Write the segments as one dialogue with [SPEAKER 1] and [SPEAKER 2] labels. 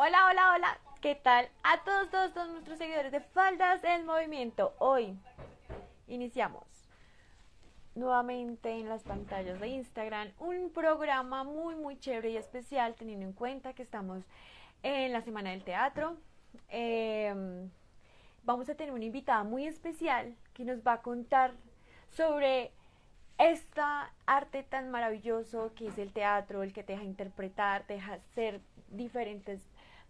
[SPEAKER 1] Hola, hola, hola. ¿Qué tal a todos, todos, todos nuestros seguidores de Faldas del Movimiento? Hoy iniciamos nuevamente en las pantallas de Instagram un programa muy, muy chévere y especial teniendo en cuenta que estamos en la Semana del Teatro. Em, vamos a tener una invitada muy especial que nos va a contar sobre esta arte tan maravilloso que es el teatro, el que te deja interpretar, te deja ser diferentes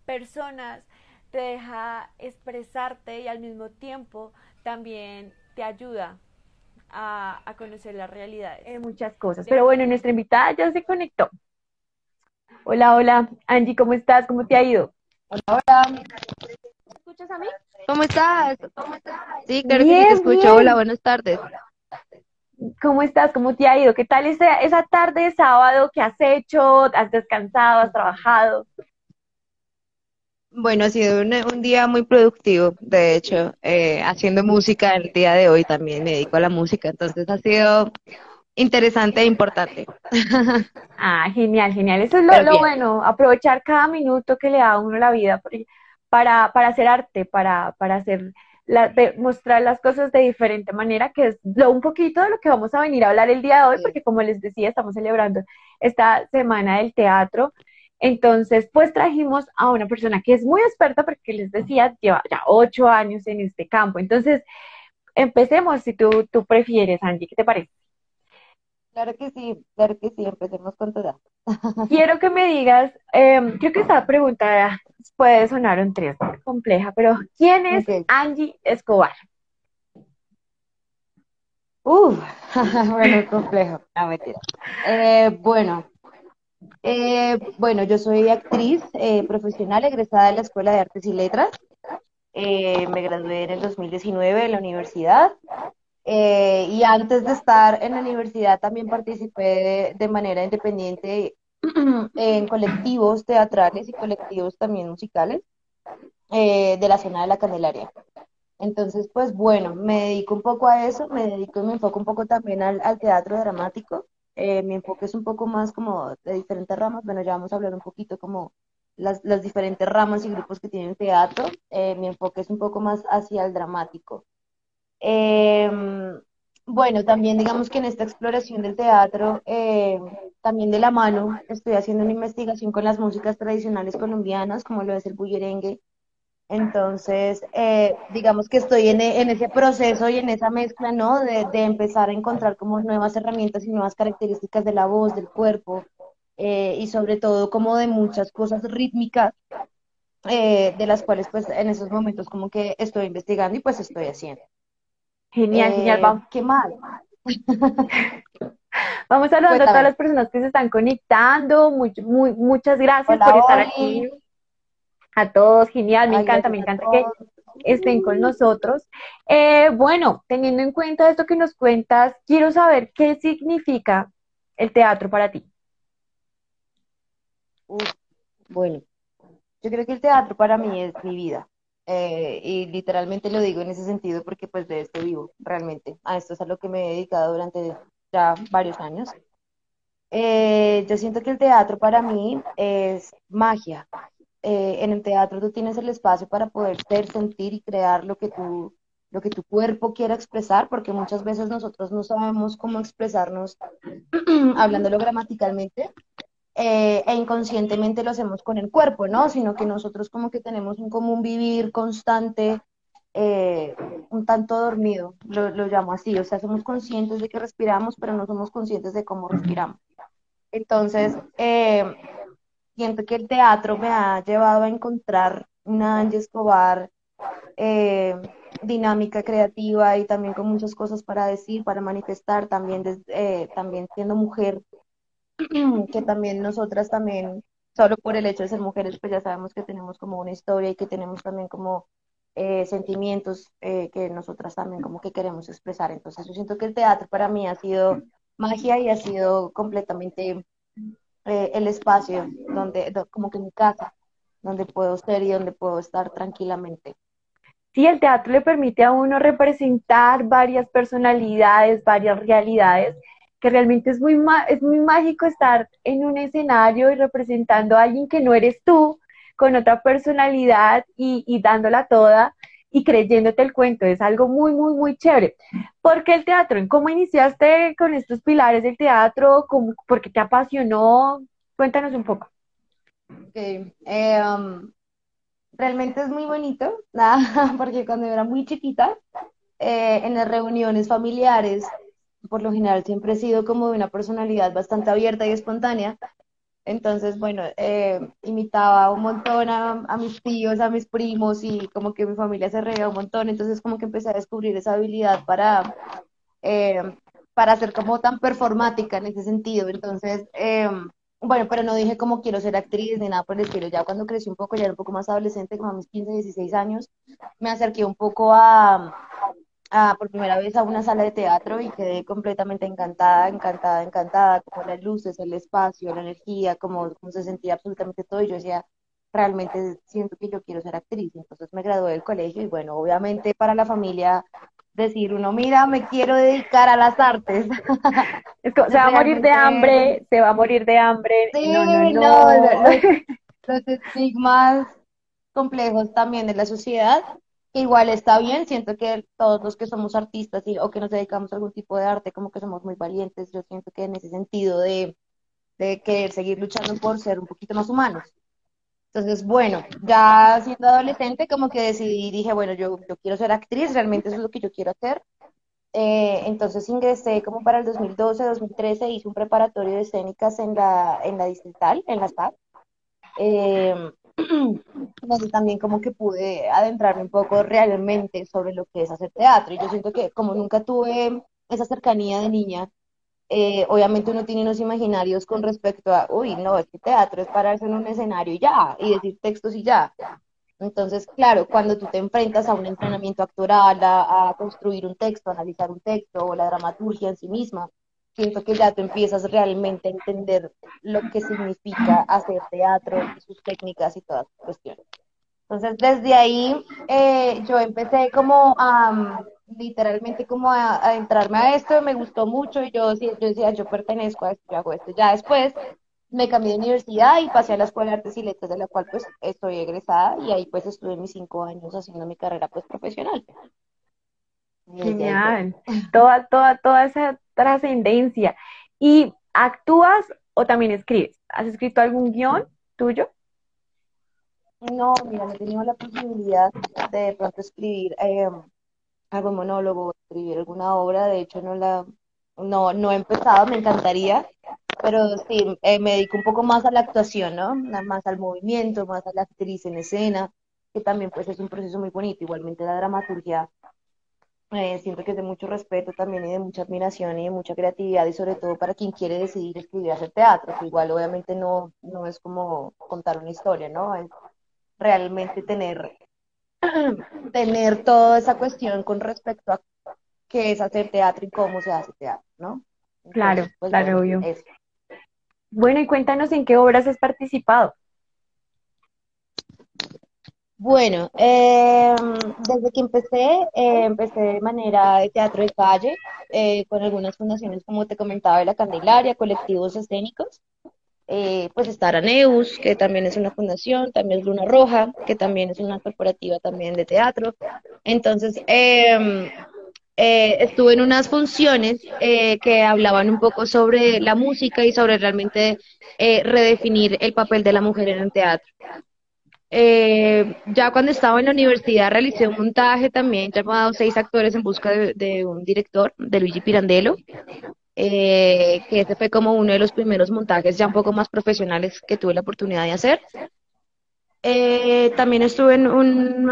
[SPEAKER 1] personas, te deja expresarte y al mismo tiempo también te ayuda a, conocer la realidad.
[SPEAKER 2] Eh, muchas cosas. Pero bueno, nuestra invitada ya se conectó. Hola, hola. Angie, ¿cómo estás? ¿Cómo te ha ido?
[SPEAKER 3] Hola, hola. ¿Me escuchas a mí? ¿Cómo estás? Sí, claro que sí te escucho. Hola, buenas tardes.
[SPEAKER 2] ¿Cómo estás? ¿Cómo te ha ido? ¿Qué tal esa, esa tarde de sábado que has hecho? ¿Has descansado? ¿Has trabajado?
[SPEAKER 3] Bueno, ha sido un, día muy productivo, de hecho, eh, haciendo música el día de hoy también me dedico a la música, entonces ha sido interesante e importante.
[SPEAKER 2] Ah, genial, genial. Eso es lo, bueno, aprovechar cada minuto que le da a uno la vida para, para hacer arte, para, para hacer mostrar las cosas de diferente manera, que es lo, un poquito de lo que vamos a venir a hablar el día de hoy, porque como les decía, estamos celebrando esta semana del teatro. Entonces, pues trajimos a una persona que es muy experta, porque les decía, lleva ya ocho años en este campo. Entonces, empecemos si tú, tú prefieres, Angie, ¿qué te parece?
[SPEAKER 3] Claro que sí, claro que sí, empecemos con todo.
[SPEAKER 2] Quiero que me digas, em, creo que esta pregunta puede sonar un tres compleja, pero ¿quién es Angie Escobar?
[SPEAKER 3] Uf, bueno, complejo, no mentira. Eh, bueno, eh, bueno, yo soy actriz eh, profesional egresada de la Escuela de Artes y Letras. me gradué en el 2019 en la universidad. y antes de estar en la universidad también participé de manera independiente en colectivos teatrales y colectivos también musicales eh, de la zona de la Candelaria. Entonces, pues bueno, me dedico un poco a eso, me dedico y me enfoco un poco también al, teatro dramático. Eh, mi enfoque es un poco más como de diferentes ramas. Bueno, ya vamos a hablar un poquito como las, las diferentes ramas y grupos que tienen teatro. Eh, mi enfoque es un poco más hacia el dramático. Em, bueno, también digamos que en esta exploración del teatro, eh, también de la mano, estoy haciendo una investigación con las músicas tradicionales colombianas, como lo es el bullerengue. Entonces, eh, digamos que estoy en, ese proceso y en esa mezcla, ¿no? De, empezar a encontrar como nuevas herramientas y nuevas características de la voz, del cuerpo, eh, y sobre todo como de muchas cosas rítmicas, de las cuales pues en esos momentos como que estoy investigando y pues estoy haciendo.
[SPEAKER 2] Genial, genial. Vamos.
[SPEAKER 3] Eh, qué mal.
[SPEAKER 2] Vamos saludando a todas las personas que se están conectando. Muy, muy, muchas gracias por estar aquí. A todos, genial, me encanta, me encanta que estén con nosotros. Eh, bueno, teniendo en cuenta esto que nos cuentas, quiero saber qué significa el teatro para ti.
[SPEAKER 3] bueno, yo creo que el teatro para mí es mi vida. Eh, y literalmente lo digo en ese sentido porque pues de esto vivo realmente. A esto es a lo que me he dedicado durante ya varios años. Eh, yo siento que el teatro para mí es magia. Eh, en el teatro tú tienes el espacio para poder ser, sentir y crear lo que tú lo que tu cuerpo quiera expresar, porque muchas veces nosotros no sabemos cómo expresarnos hablándolo gramaticalmente, eh, e inconscientemente lo hacemos con el cuerpo, ¿no? Sino que nosotros como que tenemos un común vivir constante, eh, un tanto dormido, lo, llamo así, o sea, somos conscientes de que respiramos, pero no somos conscientes de cómo respiramos. Entonces, siento que el teatro me ha llevado a encontrar una Angie Escobar dinámica, creativa y también con muchas cosas para decir, para manifestar, también, también siendo mujer, que también nosotras también, solo por el hecho de ser mujeres, pues ya sabemos que tenemos como una historia y que tenemos también como eh, sentimientos eh, que nosotras también como que queremos expresar. Entonces yo siento que el teatro para mí ha sido magia y ha sido completamente eh, el espacio donde, como que mi casa, donde puedo ser y donde puedo estar tranquilamente.
[SPEAKER 2] Sí, el teatro le permite a uno representar varias personalidades, varias realidades que realmente es muy, es muy mágico estar en un escenario y representando a alguien que no eres tú, con otra personalidad y, y dándola toda y creyéndote el cuento. Es algo muy, muy, muy chévere. ¿Por qué el teatro? ¿Cómo iniciaste con estos pilares del teatro? ¿Cómo, ¿Por qué te apasionó? Cuéntanos un poco.
[SPEAKER 3] Okay. Um, realmente es muy bonito, nada, porque cuando era muy chiquita, eh, en las reuniones familiares, por lo general siempre he sido como de una personalidad bastante abierta y espontánea. Entonces, bueno, eh, imitaba un montón a, mis tíos, a mis primos y como que mi familia se reía un montón. Entonces, como que empecé a descubrir esa habilidad para, para ser como tan performática en ese sentido. Entonces, bueno, pero no dije como quiero ser actriz ni nada por el estilo. Ya cuando crecí un poco, ya era un poco más adolescente, como a mis 15, 16 años, me acerqué un poco a, a, por primera vez a una sala de teatro y quedé completamente encantada, encantada, encantada, como las luces, el espacio, la energía, como, como se sentía absolutamente todo. Y yo decía, realmente siento que yo quiero ser actriz. Entonces me gradué del colegio y bueno, obviamente para la familia decir uno, mira, me quiero dedicar a las artes.
[SPEAKER 2] se va a morir de hambre, se va a morir de hambre.
[SPEAKER 3] Sí, no, no, no. Los, estigmas complejos también de la sociedad, igual está bien, siento que todos los que somos artistas y, o que nos dedicamos a algún tipo de arte, como que somos muy valientes, yo siento que en ese sentido de, de querer seguir luchando por ser un poquito más humanos. Entonces, bueno, ya siendo adolescente, como que decidí, dije, bueno, yo, yo quiero ser actriz, realmente eso es lo que yo quiero hacer. Eh, entonces ingresé como para el 2012, 2013, hice un preparatorio de escénicas en la, en la distrital, en la SAP. Eh, entonces también como que pude adentrarme un poco realmente sobre lo que es hacer teatro. Y yo siento que como nunca tuve esa cercanía de niña, eh, obviamente uno tiene unos imaginarios con respecto a, uy, no, este teatro es pararse en un escenario y ya, y decir textos y ya. Entonces, claro, cuando tú te enfrentas a un entrenamiento actoral, a, construir un texto, a analizar un texto o la dramaturgia en sí misma, siento que ya tú empiezas realmente a entender lo que significa hacer teatro, sus técnicas y todas las cuestiones. Entonces, desde ahí eh, yo empecé como a literalmente como a, entrarme a esto, me gustó mucho y yo, yo decía, yo pertenezco a esto, yo hago esto. Ya después me cambié de universidad y pasé a la Escuela de Artes y Letras, de la cual pues estoy egresada y ahí pues estuve mis cinco años haciendo mi carrera pues profesional.
[SPEAKER 2] Genial, toda, toda, toda esa trascendencia. ¿Y actúas o también escribes? ¿Has escrito algún guion tuyo?
[SPEAKER 3] No, mira, no he tenido la posibilidad de, de pronto escribir eh, algún monólogo, escribir alguna obra, de hecho no la, no, no he empezado, me encantaría, pero sí, eh, me dedico un poco más a la actuación, ¿no? Más al movimiento, más a la actriz en escena, que también pues es un proceso muy bonito, igualmente la dramaturgia, eh, siento que es de mucho respeto también y de mucha admiración y de mucha creatividad y sobre todo para quien quiere decidir escribir hacer teatro, que igual obviamente no, no es como contar una historia, ¿no? Es realmente tener tener toda esa cuestión con respecto a qué es hacer teatro y cómo se hace teatro, ¿no?
[SPEAKER 2] claro, pues, claro, obvio. Bueno, y cuéntanos en qué obras has participado.
[SPEAKER 3] Bueno, em, desde que empecé, eh, empecé de manera de teatro de calle, eh, con algunas fundaciones, como te comentaba, de la Candelaria, colectivos escénicos. Eh, pues está Araneus, que también es una fundación, también es Luna Roja, que también es una corporativa también de teatro. Entonces, em, estuve en unas funciones que hablaban un poco sobre la música y sobre realmente redefinir el papel de la mujer en el teatro. Ya cuando estaba en la universidad realicé un montaje también llamado Seis actores en busca de, de un director, de Luigi Pirandello, eh, que este fue como uno de los primeros montajes ya un poco más profesionales que tuve la oportunidad de hacer. Eh, también estuve en un,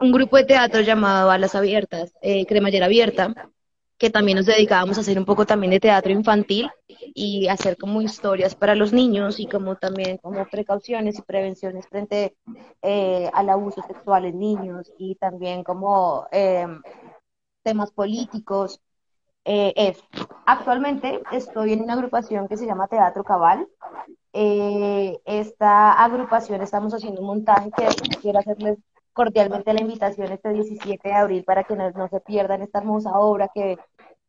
[SPEAKER 3] un, grupo de teatro llamado Alas Abiertas, eh, Cremallera Abierta, que también nos dedicábamos a hacer un poco también de teatro infantil y hacer como historias para los niños y como también como precauciones y prevenciones frente eh, al abuso sexual en niños y también como temas políticos eh, actualmente estoy en una agrupación que se llama Teatro Cabal. Eh, esta agrupación estamos haciendo un montaje que quiero hacerles cordialmente la invitación este 17 de abril para que no, se pierdan esta hermosa obra que,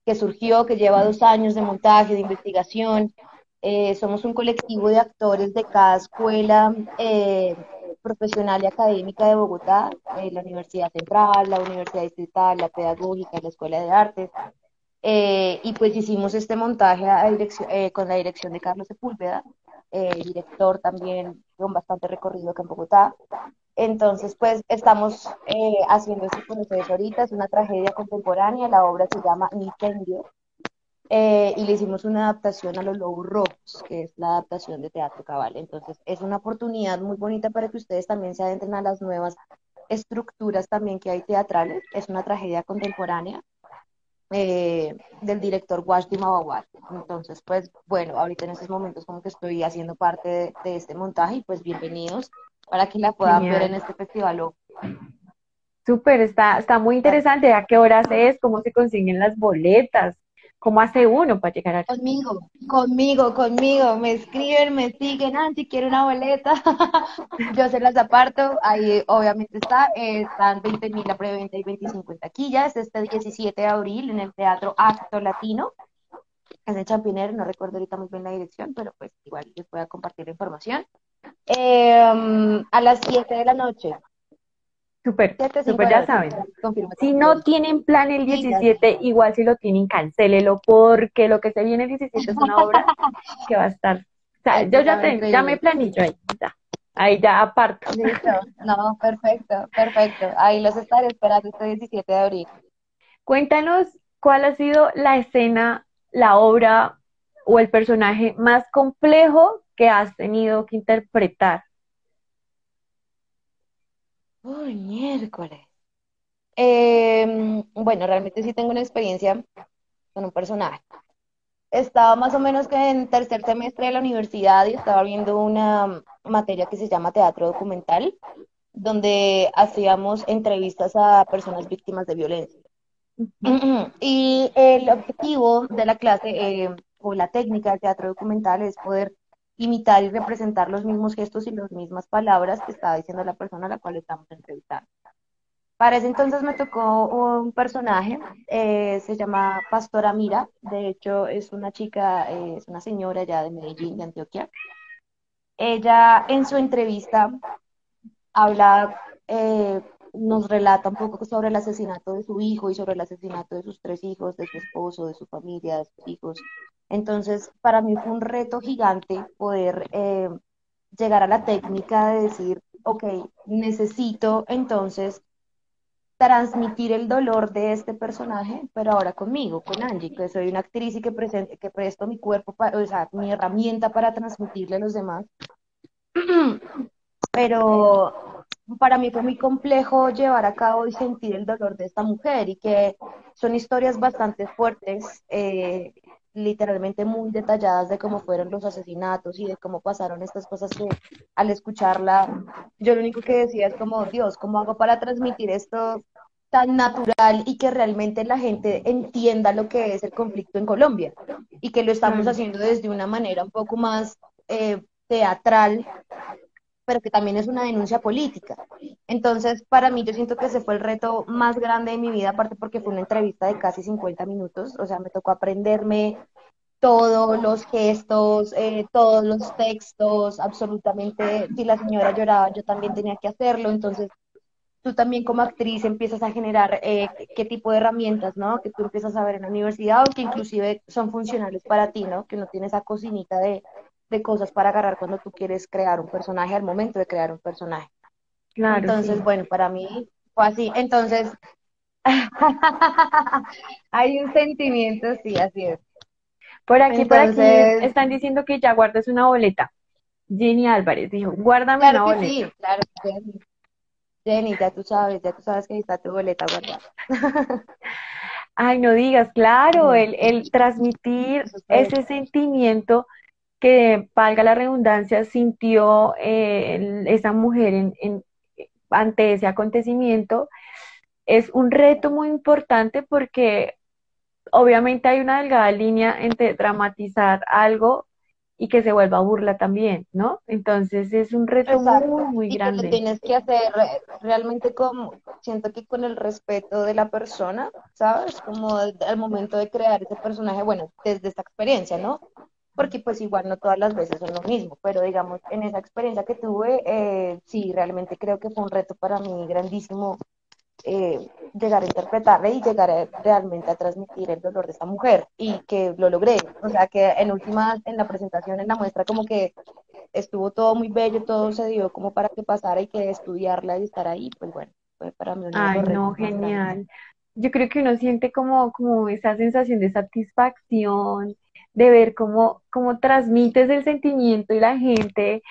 [SPEAKER 3] que, surgió, que lleva dos años de montaje, de investigación. Eh, somos un colectivo de actores de cada escuela profesional y académica de Bogotá, eh, la Universidad Central, la Universidad Distrital, la Pedagógica, la Escuela de Artes. Eh, y pues hicimos este montaje eh, con la dirección de Carlos Sepúlveda, director también con bastante recorrido acá en Bogotá. Entonces, pues estamos haciendo este proceso ahorita, es una tragedia contemporánea, la obra se llama Incendio, eh, y le hicimos una adaptación a Los Lobos Rojos, que es la adaptación de Teatro Cabal. Entonces, es una oportunidad muy bonita para que ustedes también se adentren a las nuevas estructuras también que hay teatrales. Es una tragedia contemporánea eh, del director Washdi Mawawar. Entonces, pues bueno, ahorita en estos momentos como que estoy haciendo parte de, este montaje y pues bienvenidos para que la puedan ver en este festival.
[SPEAKER 2] Súper, está, está muy interesante. ¿A qué horas es? ¿Cómo se consiguen las boletas? ¿Cómo hace uno para llegar a
[SPEAKER 3] Conmigo, conmigo, conmigo. Me escriben, me siguen, Anti, quiero una boleta. Yo se las aparto. Ahí obviamente está. están 20 mil a preventa y 25 en taquillas. Este 17 de abril en el Teatro Acto Latino. Es en Champiner, no recuerdo ahorita muy bien la dirección, pero pues igual les voy a compartir la información. Em, a las 7 de la noche
[SPEAKER 2] Súper, súper, ya saben. Si no tienen plan el 17, igual si lo tienen, cancélelo, porque lo que se viene el 17 es una obra que va a estar. O sea, yo ya, te, ya me planillo ahí, ya. Ahí ya aparto.
[SPEAKER 3] Listo. No, perfecto, perfecto. Ahí los estaré esperando este 17 de abril.
[SPEAKER 2] Cuéntanos cuál ha sido la escena, la obra o el personaje más complejo que has tenido que interpretar
[SPEAKER 3] Uy, miércoles. Em, bueno, realmente sí tengo una experiencia con un personaje. Estaba más o menos que en tercer semestre de la universidad y estaba viendo una materia que se llama teatro documental, donde hacíamos entrevistas a personas víctimas de violencia. Y el objetivo de la clase eh, o la técnica del teatro documental es poder imitar y representar los mismos gestos y las mismas palabras que estaba diciendo la persona a la cual estamos entrevistando. Para ese entonces me tocó un personaje, eh, se llama Pastora Mira, de hecho es una chica, eh, es una señora ya de Medellín, de Antioquia. Ella en su entrevista habla, eh, nos relata un poco sobre el asesinato de su hijo y sobre el asesinato de sus tres hijos, de su esposo, de su familia, de sus hijos, entonces, para mí fue un reto gigante poder eh, llegar a la técnica de decir, ok, necesito entonces transmitir el dolor de este personaje, pero ahora conmigo, con Angie, que soy una actriz y que, presente, que presto mi cuerpo, o sea, mi herramienta para transmitirle a los demás. Pero para mí fue muy complejo llevar a cabo y sentir el dolor de esta mujer y que son historias bastante fuertes. Eh, literalmente muy detalladas de cómo fueron los asesinatos y de cómo pasaron estas cosas que al escucharla, yo lo único que decía es como, Dios, ¿cómo hago para transmitir esto tan natural y que realmente la gente entienda lo que es el conflicto en Colombia y que lo estamos haciendo desde una manera un poco más eh, teatral, pero que también es una denuncia política. Entonces, para mí, yo siento que ese fue el reto más grande de mi vida, aparte porque fue una entrevista de casi 50 minutos, o sea, me tocó aprenderme todos los gestos, eh, todos los textos, absolutamente, si la señora lloraba, yo también tenía que hacerlo, entonces tú también como actriz empiezas a generar eh, qué tipo de herramientas, ¿no? Que tú empiezas a ver en la universidad o que inclusive son funcionales para ti, ¿no? Que no tienes esa cocinita de, de cosas para agarrar cuando tú quieres crear un personaje al momento de crear un personaje. Claro, Entonces, bueno, para mí fue así. Entonces, hay un sentimiento, sí, así es.
[SPEAKER 2] Por aquí, por aquí están diciendo que ya guardes una boleta. Jenny Álvarez dijo, guárdame una boleta. Sí, claro,
[SPEAKER 3] Jenny. Jenny, ya tú sabes, ya tú sabes que ahí está tu boleta guardada.
[SPEAKER 2] Ay, no digas, claro, el, el transmitir ese sentimiento que, valga la redundancia, sintió eh, esa mujer en, ante ese acontecimiento, es un reto muy importante porque obviamente hay una delgada línea entre dramatizar algo y que se vuelva burla también, ¿no? Entonces es un reto muy, muy y grande.
[SPEAKER 3] Que tienes que hacer realmente como, siento que con el respeto de la persona, ¿sabes? Como al momento de crear ese personaje, bueno, desde esta experiencia, ¿no? Porque pues igual no todas las veces son lo mismo, pero digamos, en esa experiencia que tuve, eh, sí, realmente creo que fue un reto para mí grandísimo eh, llegar a interpretarle y llegar realmente a transmitir el dolor de esta mujer y que lo logré. O sea, que en última, en la presentación, en la muestra, como que estuvo todo muy bello, todo se dio como para que pasara y que estudiarla y estar ahí, pues bueno, fue para mí un
[SPEAKER 2] Ay, no, genial. Yo creo que uno siente como, como esa sensación de satisfacción, de ver cómo, cómo transmites el sentimiento y la gente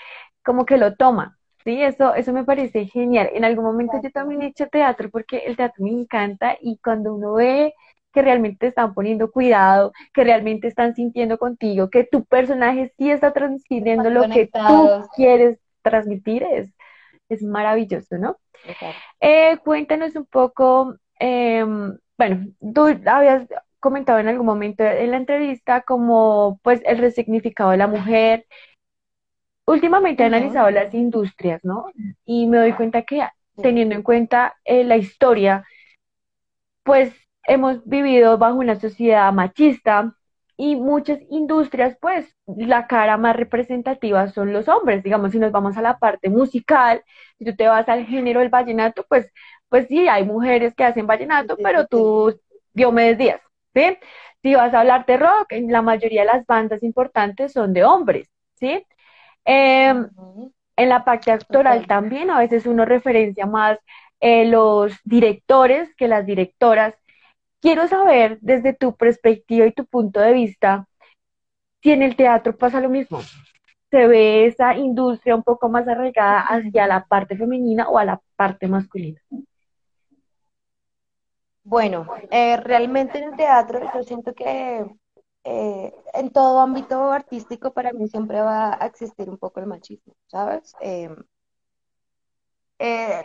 [SPEAKER 2] como que lo toma. Sí, eso, eso me parece genial. En algún momento yo también he hecho teatro porque el teatro me encanta y cuando uno ve que realmente te están poniendo cuidado, que realmente están sintiendo contigo, que tu personaje sí está transmitiendo lo que tú quieres transmitir, es, es maravilloso, ¿no? Eh, cuéntanos un poco, em, bueno, tú habías comentado en algún momento en la entrevista como pues el resignificado de la mujer, últimamente he analizado las industrias, ¿no? Y me doy cuenta que teniendo en cuenta eh, la historia, pues hemos vivido bajo una sociedad machista y muchas industrias, pues la cara más representativa son los hombres. Digamos, si nos vamos a la parte musical, si tú te vas al género del vallenato, pues, pues sí, hay mujeres que hacen vallenato, pero tú, Diomedes Díaz, ¿sí? Si vas a hablar de rock, la mayoría de las bandas importantes son de hombres, ¿sí? Em, en la parte actoral también, a veces uno referencia más eh, los directores que las directoras. Quiero saber desde tu perspectiva y tu punto de vista si en el teatro pasa lo mismo. ¿Se ve esa industria un poco más arraigada hacia la parte femenina o a la parte masculina?
[SPEAKER 3] Bueno, eh, realmente en el teatro yo siento que eh, en todo ámbito artístico para mí siempre va a existir un poco el machismo, ¿sabes? Em, eh,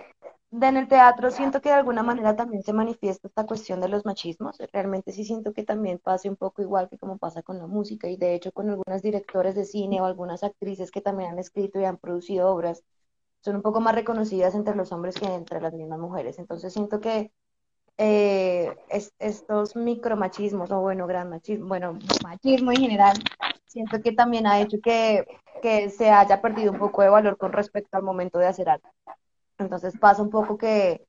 [SPEAKER 3] en el teatro siento que de alguna manera también se manifiesta esta cuestión de los machismos. Realmente sí siento que también pase un poco igual que como pasa con la música y de hecho con algunas directores de cine o algunas actrices que también han escrito y han producido obras, son un poco más reconocidas entre los hombres que entre las mismas mujeres. Entonces siento que eh, estos micromachismos, o bueno, gran machismo, bueno, machismo en general, siento que también ha hecho que, se haya perdido un poco de valor con respecto al momento de hacer algo. Entonces pasa un poco que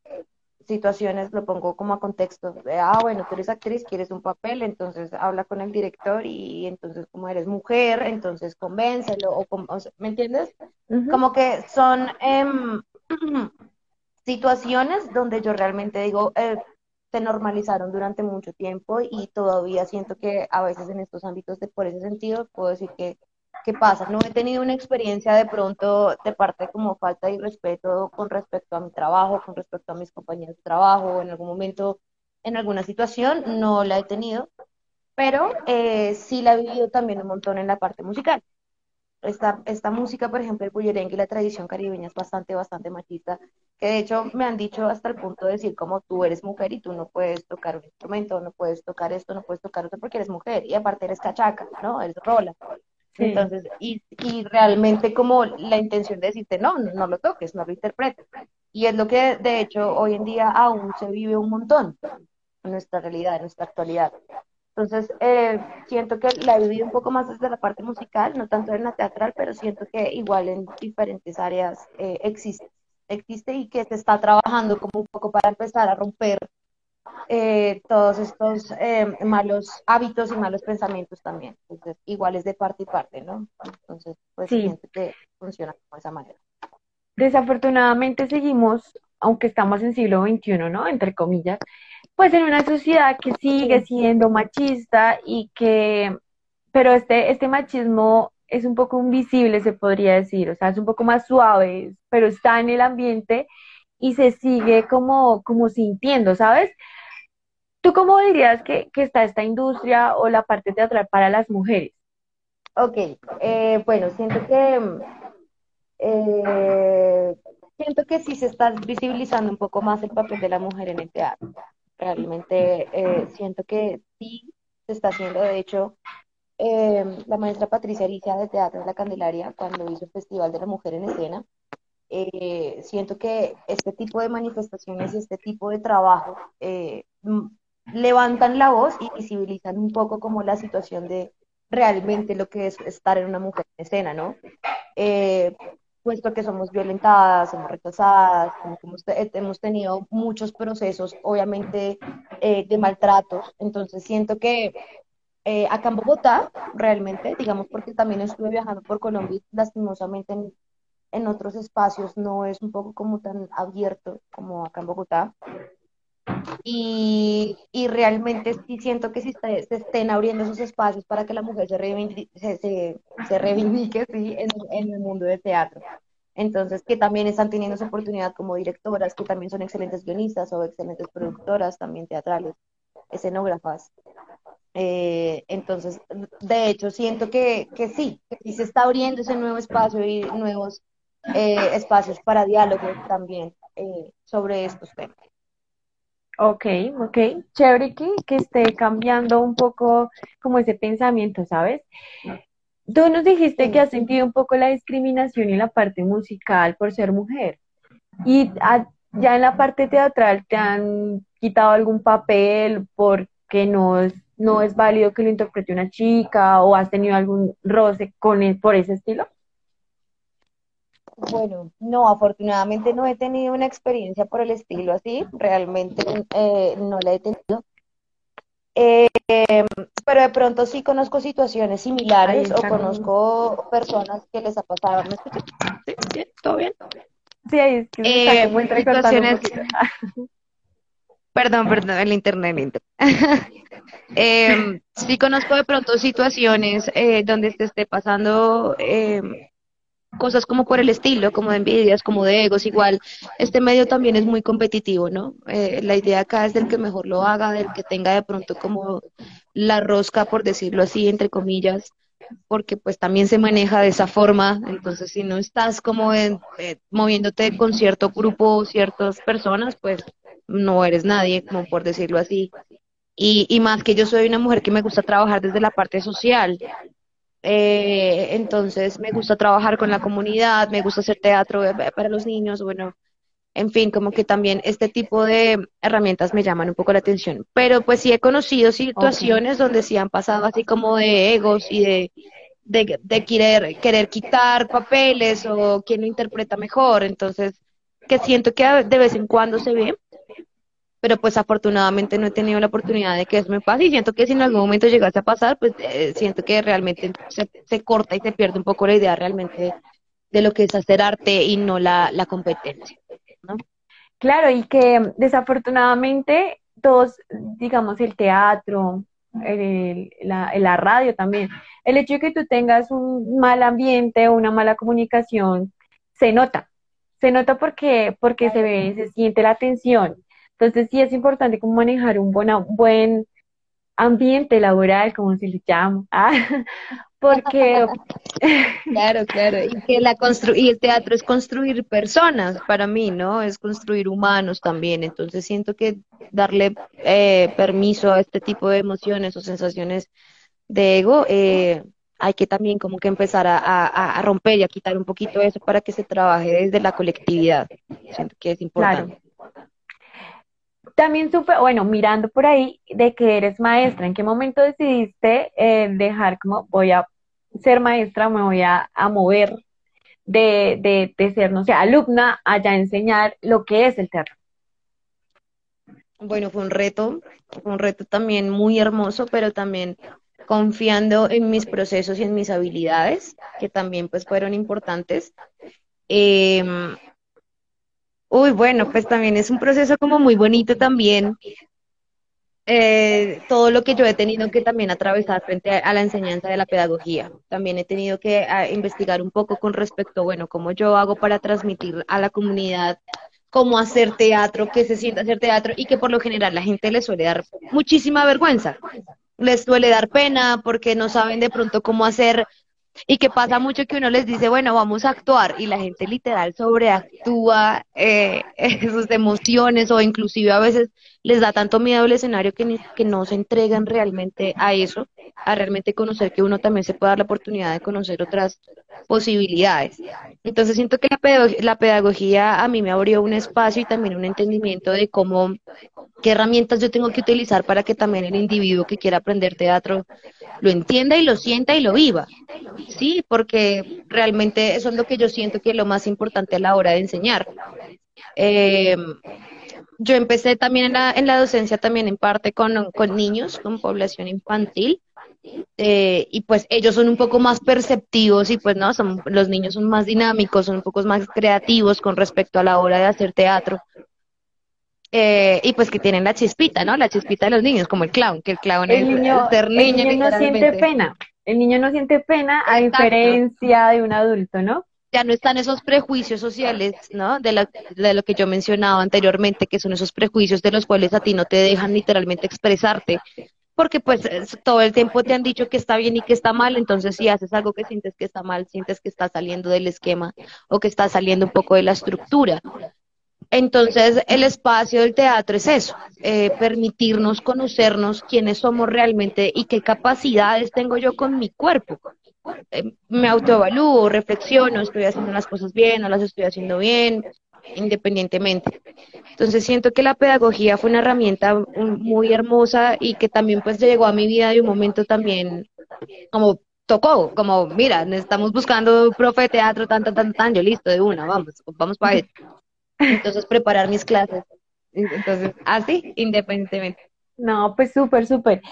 [SPEAKER 3] situaciones, lo pongo como a contexto, de, ah, bueno, tú eres actriz, quieres un papel, entonces habla con el director y entonces como eres mujer, entonces convéncelo, o, ¿me entiendes? Como que son em, situaciones donde yo realmente digo, eh, se normalizaron durante mucho tiempo y todavía siento que a veces en estos ámbitos, de, por ese sentido, puedo decir que, ¿qué pasa? No he tenido una experiencia de pronto de parte como falta de respeto con respecto a mi trabajo, con respecto a mis compañeros de trabajo, en algún momento, en alguna situación, no la he tenido, pero eh, sí la he vivido también un montón en la parte musical esta, esta música, por ejemplo, el bullerengue y la tradición caribeña es bastante, bastante machista, que de hecho me han dicho hasta el punto de decir como tú eres mujer y tú no puedes tocar un instrumento, no puedes tocar esto, no puedes tocar otro porque eres mujer y aparte eres cachaca, ¿no? Eres rola. Entonces, y, y, realmente como la intención de decirte, no, no, no, lo toques, no lo interpretes. Y es lo que de hecho hoy en día aún se vive un montón en nuestra realidad, en nuestra actualidad. Entonces, eh, siento que la he vivido un poco más desde la parte musical, no tanto en la teatral, pero siento que igual en diferentes áreas eh, existe, existe y que se está trabajando como un poco para empezar a romper eh, todos estos malos hábitos y malos pensamientos también. Entonces, igual es de parte y parte, ¿no? Entonces, pues siento que funciona de esa manera.
[SPEAKER 2] Desafortunadamente seguimos, aunque estamos en siglo XXI, ¿no? Entre comillas, pues en una sociedad que sigue siendo machista y que, pero este, este machismo es un poco invisible, se podría decir, o sea, es un poco más suave, pero está en el ambiente y se sigue como, como sintiendo, ¿sabes? ¿Tú cómo dirías que, está esta industria o la parte teatral para las mujeres?
[SPEAKER 3] Ok, eh, bueno, siento que eh, siento que sí se está visibilizando un poco más el papel de la mujer en el teatro. Realmente eh, siento que sí se está haciendo, de hecho, em, la maestra Patricia Aricia de Teatro de la Candelaria, cuando hizo el Festival de la Mujer en Escena, eh, siento que este tipo de manifestaciones y este tipo de trabajo eh, levantan la voz y visibilizan un poco como la situación de, realmente lo que es estar en una mujer en escena, ¿no? Eh, puesto que somos violentadas, somos rechazadas, hemos, tenido muchos procesos, obviamente, eh, de maltratos. Entonces siento que eh, acá en Bogotá, realmente, digamos, porque también estuve viajando por Colombia, lastimosamente en, en otros espacios no es un poco como tan abierto como acá en Bogotá. Y, y, realmente sí siento que si se, estén abriendo esos espacios para que la mujer se reivindique, se, se, reivindique sí, en, en, el mundo del teatro. Entonces, que también están teniendo esa oportunidad como directoras, que también son excelentes guionistas o excelentes productoras, también teatrales, escenógrafas. Eh, entonces, de hecho, siento que, que sí, que sí se está abriendo ese nuevo espacio y nuevos eh, espacios para diálogo también eh, sobre estos temas.
[SPEAKER 2] Ok, ok, chévere que, que esté cambiando un poco como ese pensamiento, ¿sabes? Tú nos dijiste que has sentido un poco la discriminación en la parte musical por ser mujer. Y ya en la parte teatral te han quitado algún papel porque no no es válido que lo interprete una chica o has tenido algún roce con él por ese estilo.
[SPEAKER 3] Bueno, no, afortunadamente no he tenido una experiencia por el estilo así, realmente eh, no la he tenido. Eh, pero de pronto sí conozco situaciones similares o conozco personas que les ha pasado. ¿Me escuchan? ¿Sí? ¿Bien? ¿Todo bien?
[SPEAKER 2] Sí, es que eh, situaciones...
[SPEAKER 3] Perdón, perdón, el internet. El eh, sí conozco de pronto situaciones eh, donde se esté pasando eh, cosas como por el estilo, como de envidias, como de egos, igual este medio también es muy competitivo, ¿no? Eh, la idea acá es del que mejor lo haga, del que tenga de pronto como la rosca, por decirlo así, entre comillas, porque pues también se maneja de esa forma, entonces si no estás como en, eh, moviéndote con cierto grupo, ciertas personas, pues no eres nadie, como por decirlo así. Y, y más que yo soy una mujer que me gusta trabajar desde la parte social, eh, entonces me gusta trabajar con la comunidad, me gusta hacer teatro eh, para los niños, bueno, en fin, como que también este tipo de herramientas me llaman un poco la atención. Pero pues sí he conocido situaciones donde sí han pasado así como de egos y de, querer, querer quitar papeles o quién lo interpreta mejor. Entonces, que siento que de vez en cuando se ve, pero pues afortunadamente no he tenido la oportunidad de que eso me pase y siento que si en algún momento llegase a pasar, pues eh, siento que realmente se, corta y se pierde un poco la idea realmente de lo que es hacer arte y no la, competencia. ¿no?
[SPEAKER 2] Claro, y que desafortunadamente todos, digamos, el teatro, la, la radio también, el hecho de que tú tengas un mal ambiente o una mala comunicación, se nota, se nota porque, porque se ve, se siente la tensión entonces sí es importante como manejar un buen ambiente laboral, como se le llama, ah, porque...
[SPEAKER 3] claro, claro, y que la constru y el teatro es construir personas para mí, ¿no? Es construir humanos también, entonces siento que darle eh, permiso a este tipo de emociones o sensaciones de ego, eh, hay que también como que empezar a, a, romper y a quitar un poquito eso para que se trabaje desde la colectividad, siento que es importante.
[SPEAKER 2] También supe, bueno, mirando por ahí de que eres maestra, ¿en qué momento decidiste eh, dejar como voy a ser maestra, me voy a, mover de, de, de, ser, no sé, alumna allá enseñar lo que es el teatro?
[SPEAKER 3] Bueno, fue un reto, un reto también muy hermoso, pero también confiando en mis procesos y en mis habilidades, que también pues fueron importantes. Eh, Uy, bueno, pues también es un proceso como muy bonito también. Eh, todo lo que yo he tenido que también atravesar frente a, la enseñanza de la pedagogía. También he tenido que investigar un poco con respecto, bueno, cómo yo hago para transmitir a la comunidad cómo hacer teatro, qué se siente hacer teatro y que por lo general la gente le suele dar muchísima vergüenza. Les suele dar pena porque no saben de pronto cómo hacer y que pasa mucho que uno les dice, bueno, vamos a actuar y la gente literal sobreactúa eh, sus emociones o inclusive a veces les da tanto miedo el escenario que, que no se entregan realmente a eso, a realmente conocer que uno también se puede dar la oportunidad de conocer otras posibilidades. Entonces siento que la, pedagogía, la pedagogía a mí me abrió un espacio y también un entendimiento de cómo qué herramientas yo tengo que utilizar para que también el individuo que quiera aprender teatro lo entienda y lo sienta y lo viva. Sí, porque realmente eso es lo que yo siento que es lo más importante a la hora de enseñar. Eh, yo empecé también en la, en la docencia, también en parte con, con niños, con población infantil. Eh, y pues ellos son un poco más perceptivos y pues no, son, los niños son más dinámicos, son un poco más creativos con respecto a la hora de hacer teatro. Eh, y pues que tienen la chispita, ¿no? La chispita de los niños, como el clown, que el clown
[SPEAKER 2] el es niño, ser niño. El niño no siente pena, el niño no siente pena a diferencia de un adulto, ¿no?
[SPEAKER 3] Ya no están esos prejuicios sociales, ¿no? De, la, de lo que yo mencionaba anteriormente, que son esos prejuicios de los cuales a ti no te dejan literalmente expresarte, porque pues todo el tiempo te han dicho que está bien y que está mal, entonces si haces algo que sientes que está mal, sientes que está saliendo del esquema o que está saliendo un poco de la estructura. Entonces, el espacio del teatro es eso, eh, permitirnos conocernos quiénes somos realmente y qué capacidades tengo yo con mi cuerpo. Eh, me autoevalúo, reflexiono, estoy haciendo las cosas bien, o las estoy haciendo bien, independientemente. Entonces siento que la pedagogía fue una herramienta muy hermosa y que también pues llegó a mi vida de un momento también como tocó, como mira, estamos buscando profe de teatro, tan, tan, tan, tan, yo listo, de una, vamos, vamos para eso entonces preparar mis clases. Entonces, así, independientemente.
[SPEAKER 2] No, pues súper, súper.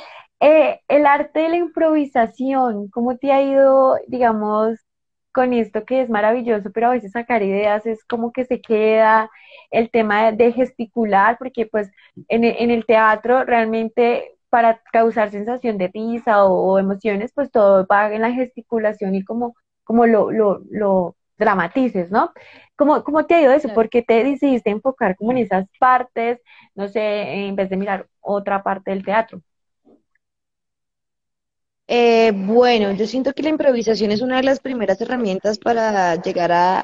[SPEAKER 2] Eh, el arte de la improvisación, ¿cómo te ha ido, digamos, con esto que es maravilloso, pero a veces sacar ideas es como que se queda el tema de, gesticular, porque pues en, en, el teatro realmente para causar sensación de risa o, emociones, pues todo va en la gesticulación y como, como lo, lo, lo dramatices, ¿no? ¿Cómo, ¿Cómo te ha ido eso? ¿Por qué te decidiste enfocar como en esas partes, no sé, en vez de mirar otra parte del teatro?
[SPEAKER 3] Eh, bueno, yo siento que la improvisación es una de las primeras herramientas para llegar a,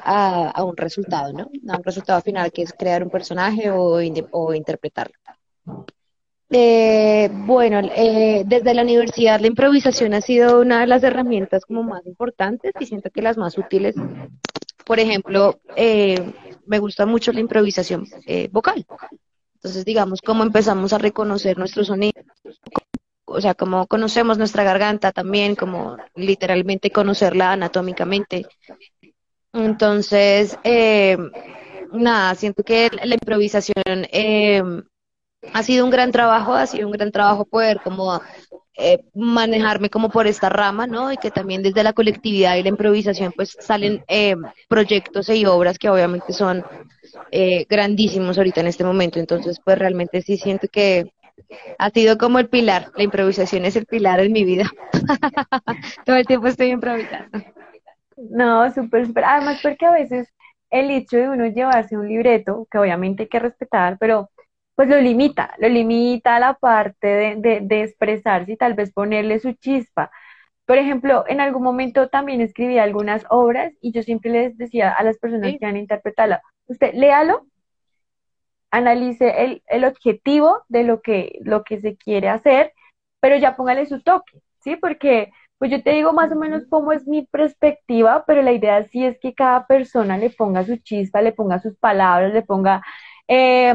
[SPEAKER 3] a, un resultado, ¿no? A un resultado final, que es crear un personaje o, o interpretarlo. Eh, bueno, eh, desde la universidad la improvisación ha sido una de las herramientas como más importantes y siento que las más útiles por ejemplo, eh, me gusta mucho la improvisación eh, vocal. Entonces, digamos, cómo empezamos a reconocer nuestro sonido, o sea, cómo conocemos nuestra garganta también, como literalmente conocerla anatómicamente. Entonces, eh, nada, siento que la improvisación ha sido un gran trabajo, ha sido un gran trabajo poder como eh, manejarme como por esta rama, ¿no? Y que también desde la colectividad y la improvisación pues salen eh, proyectos y obras que obviamente son eh, grandísimos ahorita en este momento. Entonces pues realmente sí siento que ha sido como el pilar, la improvisación es el pilar en mi vida. Todo el tiempo estoy improvisando.
[SPEAKER 2] No, súper, súper. Además porque a veces el hecho de uno llevarse un libreto, que obviamente hay que respetar, pero pues lo limita, lo limita a la parte de, de, expresarse y tal vez ponerle su chispa. Por ejemplo, en algún momento también escribí algunas obras y yo siempre les decía a las personas que van a interpretarla, usted léalo, analice el, el, objetivo de lo que, lo que se quiere hacer, pero ya póngale su toque, ¿sí? Porque pues yo te digo más o menos cómo es mi perspectiva, pero la idea sí es que cada persona le ponga su chispa, le ponga sus palabras, le ponga eh,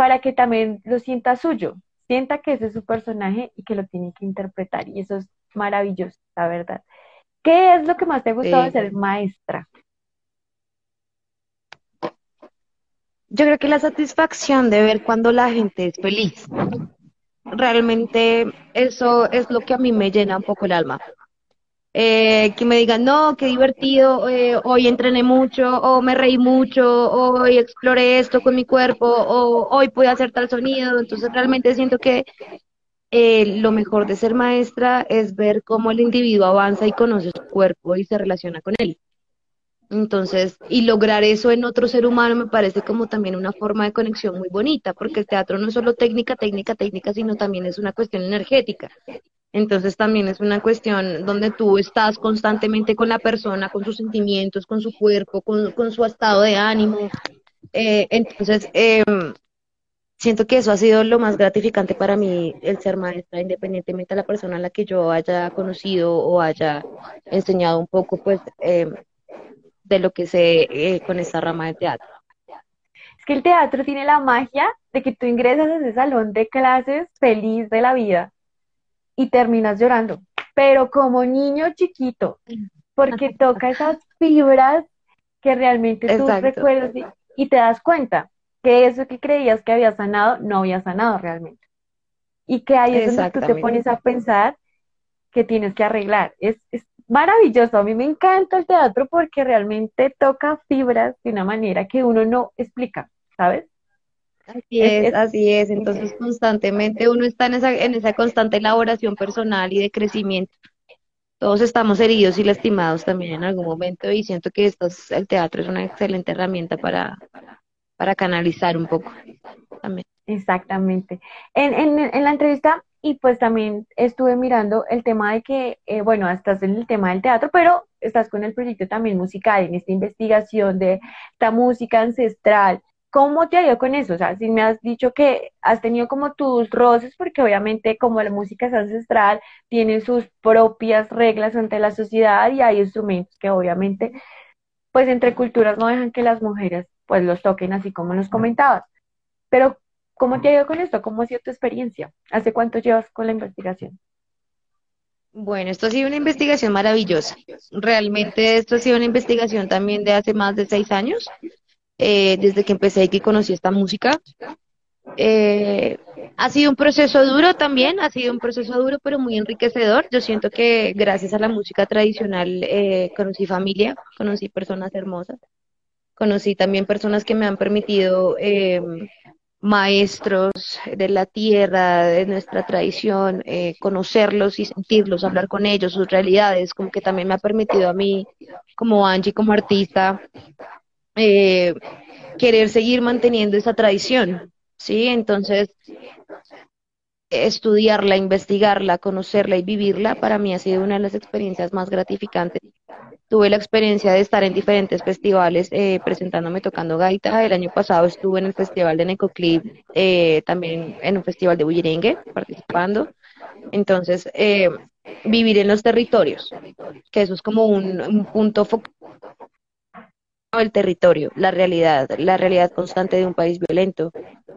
[SPEAKER 2] para que también lo sienta suyo, sienta que ese es su personaje y que lo tiene que interpretar. Y eso es maravilloso, la verdad. ¿Qué es lo que más te ha gustado de ser maestra?
[SPEAKER 3] Yo creo que la satisfacción de ver cuando la gente es feliz. Realmente eso es lo que a mí me llena un poco el alma eh, que me digan, no, qué divertido, eh, hoy entrené mucho, o me reí mucho, hoy exploré esto con mi cuerpo, o hoy pude hacer tal sonido. Entonces realmente siento que eh, lo mejor de ser maestra es ver cómo el individuo avanza y conoce su cuerpo y se relaciona con él. Entonces, y lograr eso en otro ser humano me parece como también una forma de conexión muy bonita, porque el teatro no es solo técnica, técnica, técnica, sino también es una cuestión energética. Entonces también es una cuestión donde tú estás constantemente con la persona, con sus sentimientos, con su cuerpo, con, su estado de ánimo. Eh, entonces, em, siento que eso ha sido lo más gratificante para mí, el ser maestra, independientemente de la persona a la que yo haya conocido o haya enseñado un poco, pues, em, de lo que sé eh, con esta rama de teatro
[SPEAKER 2] que el teatro tiene la magia de que tú ingresas a ese salón de clases feliz de la vida y terminas llorando, pero como niño chiquito, porque toca esas fibras que realmente tú recuerdas y, te das cuenta que eso que creías que había sanado, no había sanado realmente. Y que ahí es donde tú te pones a pensar que tienes que arreglar. Es, es maravilloso, a mí me encanta el teatro porque realmente toca fibras de una manera que uno no explica, ¿sabes?
[SPEAKER 3] Así es, así es. Entonces, constantemente uno está en esa, en esa constante elaboración personal y de crecimiento. Todos estamos heridos y lastimados también en algún momento y siento que esto el teatro es una excelente herramienta para, para canalizar un poco también.
[SPEAKER 2] Exactamente. En, en, en la entrevista, y pues también estuve mirando el tema de que, eh, bueno, estás en el tema del teatro, pero estás con el proyecto también musical, en esta investigación de esta música ancestral. ¿Cómo te ha ido con eso? O sea, si me has dicho que has tenido como tus roces, porque obviamente como la música es ancestral, tiene sus propias reglas ante la sociedad y hay instrumentos que obviamente, pues entre culturas no dejan que las mujeres pues los toquen así como nos comentabas. Pero, ¿cómo te ha ido con esto? ¿Cómo ha sido tu experiencia? ¿Hace cuánto llevas con la investigación?
[SPEAKER 3] Bueno, esto ha sido una investigación maravillosa. Realmente esto ha sido una investigación también de hace más de seis años. Eh, desde que empecé y que conocí esta música. Eh, ha sido un proceso duro también, ha sido un proceso duro pero muy enriquecedor. Yo siento que gracias a la música tradicional eh, conocí familia, conocí personas hermosas, conocí también personas que me han permitido maestros de la tierra, de nuestra tradición, conocerlos y sentirlos, hablar con ellos, sus realidades, como que también me ha permitido a mí, como Angie, como artista, eh, querer seguir manteniendo esa tradición, ¿sí? Entonces, estudiarla, investigarla, conocerla y vivirla, para mí ha sido una de las experiencias más gratificantes. Tuve la experiencia de estar en diferentes festivales eh, presentándome tocando gaita. El año pasado estuve en el festival de Necoclip, eh, también en un festival de bullerengue, participando. Entonces, eh, vivir en los territorios, que eso es como un, un punto focal el territorio, la realidad, la realidad constante de un país violento,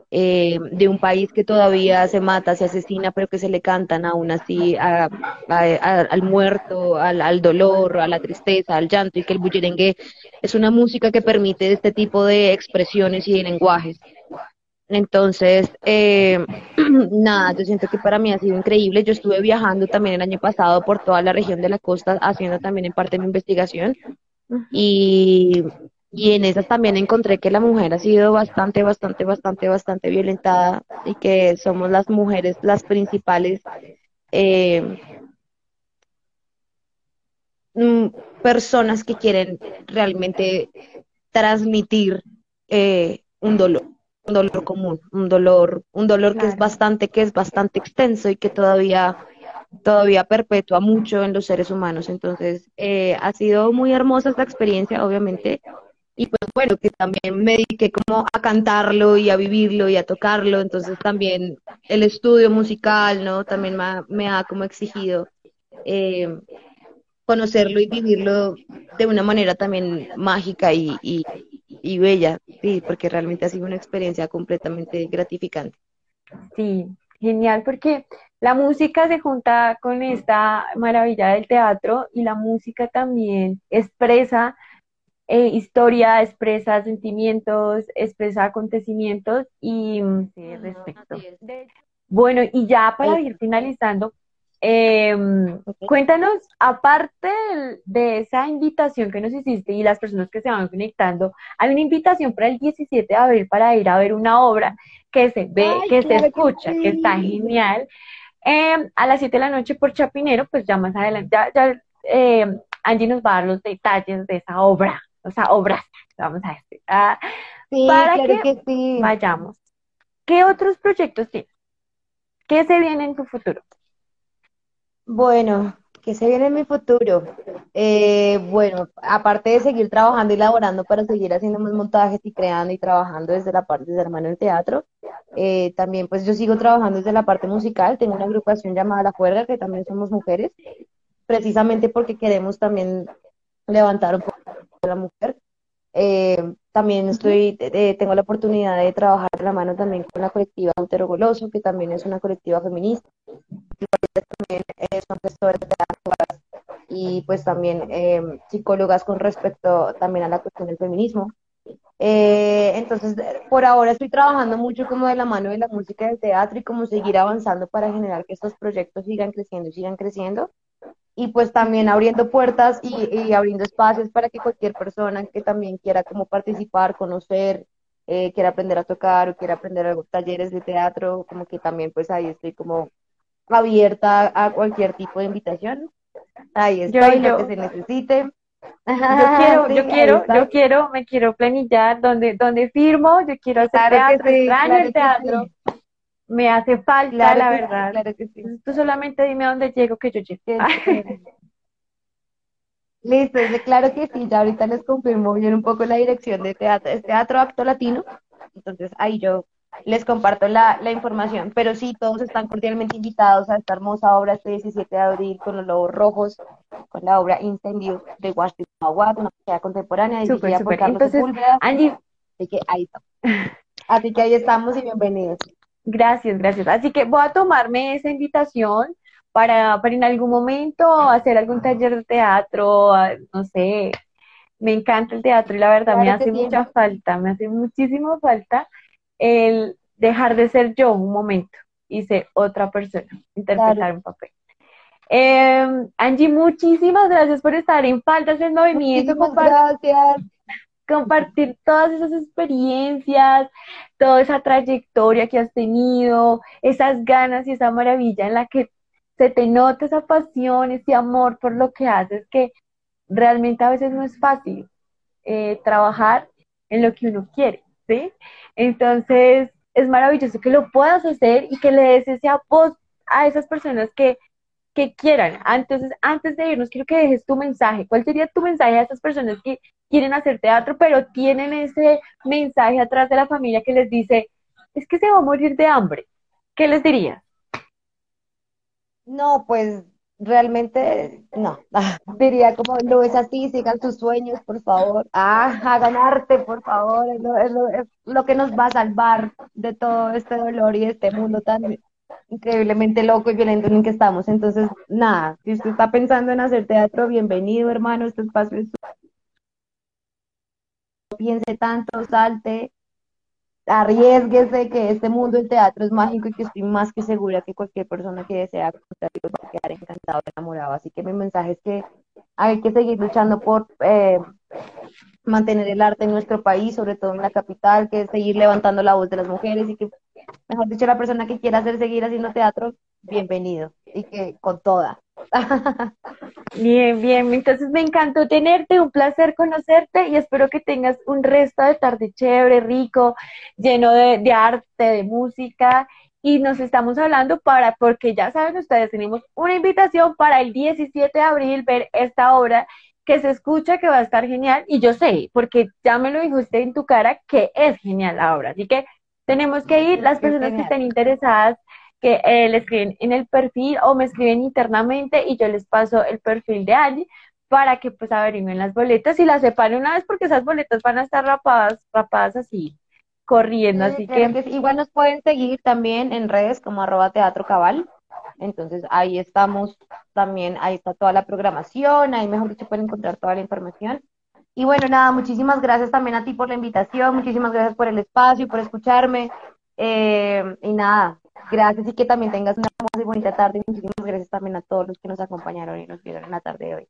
[SPEAKER 3] eh, de un país que todavía se mata, se asesina, pero que se le cantan aún así al muerto, al, dolor, a la tristeza, al llanto, y que el bullerengue es una música que permite este tipo de expresiones y de lenguajes. Entonces, eh, nada, yo siento que para mí ha sido increíble. Yo estuve viajando también el año pasado por toda la región de la costa, haciendo también en parte mi investigación. Y, en esas también encontré que la mujer ha sido bastante, bastante, bastante, bastante violentada y que somos las mujeres las principales eh, mm, personas que quieren realmente transmitir eh, un dolor un dolor común, un dolor, un dolor que es bastante, que es bastante extenso y que todavía todavía perpetúa mucho en los seres humanos. Entonces, eh, ha sido muy hermosa esta experiencia, obviamente. Y pues bueno, que también me dediqué como a cantarlo y a vivirlo y a tocarlo. Entonces también el estudio musical, ¿no? También me ha, como exigido eh, conocerlo y vivirlo de una manera también mágica y, y, y bella, sí, porque realmente ha sido una experiencia completamente gratificante.
[SPEAKER 2] Sí, genial, porque la música se junta con esta maravilla del teatro y la música también expresa eh, historia, expresa sentimientos, expresa acontecimientos y mm, respecto. Bueno, y ya para ir finalizando, em, cuéntanos, aparte de, esa invitación que nos hiciste y las personas que se van conectando, hay una invitación para el 17 de abril para ir a ver una obra que se ve, que se escucha, que está genial. Em, a las 7 de la noche por Chapinero, pues ya más adelante, ya, ya em, Angie nos va a dar los detalles de esa obra, o sea, obras, vamos a decir, ah, para que, vayamos. ¿Qué otros proyectos tienes? ¿Qué se viene en tu futuro?
[SPEAKER 3] Bueno, ¿qué se viene en mi futuro? Eh, bueno, aparte de seguir trabajando y laborando para seguir haciendo más montajes y creando y trabajando desde la parte de hermano en teatro, eh, también pues yo sigo trabajando desde la parte musical, tengo una agrupación llamada La Juerga, que también somos mujeres, precisamente porque queremos también levantar un poco la mujer. Eh, también estoy, eh, tengo la oportunidad de trabajar de la mano también con la colectiva Utero Goloso, que también es una colectiva feminista. También eh, son gestoras de y pues también psicólogas con respecto también a la cuestión del feminismo. entonces, por ahora estoy trabajando mucho como de la mano de la música y del teatro y como seguir avanzando para generar que estos proyectos sigan creciendo y sigan creciendo y pues también abriendo puertas y, abriendo espacios para que cualquier persona que también quiera como participar, conocer, eh, quiera aprender a tocar o quiera aprender algo, talleres de teatro, como que también pues ahí estoy como abierta a cualquier tipo de invitación. Ahí estoy, lo que se necesite.
[SPEAKER 2] Yo quiero, yo quiero, yo quiero, me quiero planillar donde, donde firmo, yo quiero hacer teatro, extraño el teatro me hace falta, la verdad. Claro que sí. Tú solamente dime a dónde llego que yo llegue.
[SPEAKER 3] Listo, claro que sí, ya ahorita les confirmo bien un poco la dirección de teatro, es Teatro Acto Latino, entonces ahí yo les comparto la, información, pero sí, todos están cordialmente invitados a esta hermosa obra este 17 de abril con los Lobos Rojos, con la obra Instant de Washington Aguad, una pieza contemporánea dirigida por Carlos entonces, Angie... Así que ahí Así que ahí estamos y bienvenidos.
[SPEAKER 2] Gracias, gracias. Así que voy a tomarme esa invitación para, para en algún momento hacer algún taller de teatro, no sé. Me encanta el teatro y la verdad me hace mucha falta, me hace muchísimo falta el dejar de ser yo un momento y ser otra persona, interpretar un papel. Eh, Angie, muchísimas gracias por estar en Faltas en Movimiento.
[SPEAKER 3] Muchísimas gracias
[SPEAKER 2] compartir todas esas experiencias, toda esa trayectoria que has tenido, esas ganas y esa maravilla en la que se te nota esa pasión, ese amor por lo que haces, que realmente a veces no es fácil eh, trabajar en lo que uno quiere, ¿sí? Entonces, es maravilloso que lo puedas hacer y que le des ese apoyo a esas personas que, que quieran. Entonces, antes de irnos, quiero que dejes tu mensaje. ¿Cuál sería tu mensaje a esas personas que quieren hacer teatro, pero tienen ese mensaje atrás de la familia que les dice, es que se va a morir de hambre. ¿Qué les diría?
[SPEAKER 3] No, pues realmente no. diría como lo ves así, sigan tus sueños, por favor. Ah, hagan arte, por favor. Es lo, es lo que nos va a salvar de todo este dolor y este mundo tan increíblemente loco y violento en el que estamos. Entonces, nada, si usted está pensando en hacer teatro, bienvenido, hermano. Este espacio es piense tanto, salte, arriesguese que este mundo del teatro es mágico y que estoy más que segura que cualquier persona que desea va a quedar encantado, enamorado. Así que mi mensaje es que hay que seguir luchando por eh, mantener el arte en nuestro país, sobre todo en la capital, que es seguir levantando la voz de las mujeres y que, mejor dicho, la persona que quiera hacer seguir haciendo teatro, bienvenido y que con toda.
[SPEAKER 2] Bien, bien. Entonces me encantó tenerte, un placer conocerte y espero que tengas un resto de tarde chévere, rico, lleno de, arte, de música. Y nos estamos hablando para, porque ya saben ustedes, tenemos una invitación para el 17 de abril ver esta obra que se escucha que va a estar genial y yo sé, porque ya me lo dijo usted en tu cara, que es genial la obra. Así que tenemos que ir, las personas que estén interesadas que eh, le escriben en el perfil o me escriben internamente y yo les paso el perfil de Angie para que pues averigüen las boletas y las separen una vez porque esas boletas van a estar rapadas, rapadas así, corriendo, así que...
[SPEAKER 3] Igual nos pueden seguir también en redes como arroba teatro cabal, entonces ahí estamos también, ahí está toda la programación, ahí mejor dicho pueden encontrar toda la información. Y bueno, nada, muchísimas gracias también a ti por la invitación, muchísimas gracias por el espacio, por escucharme. Eh, y nada, Gracias y que también tengas una muy bonita tarde. Muchísimas gracias también a todos los que nos acompañaron y nos vieron en la tarde de hoy.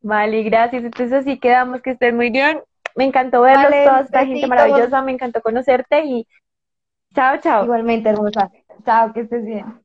[SPEAKER 2] Vale, gracias. Entonces así quedamos, que estén muy bien. Me encantó verlos, toda esta gente maravillosa, me encantó conocerte y chao, chao.
[SPEAKER 3] Igualmente, hermosa. Chao, que estés bien.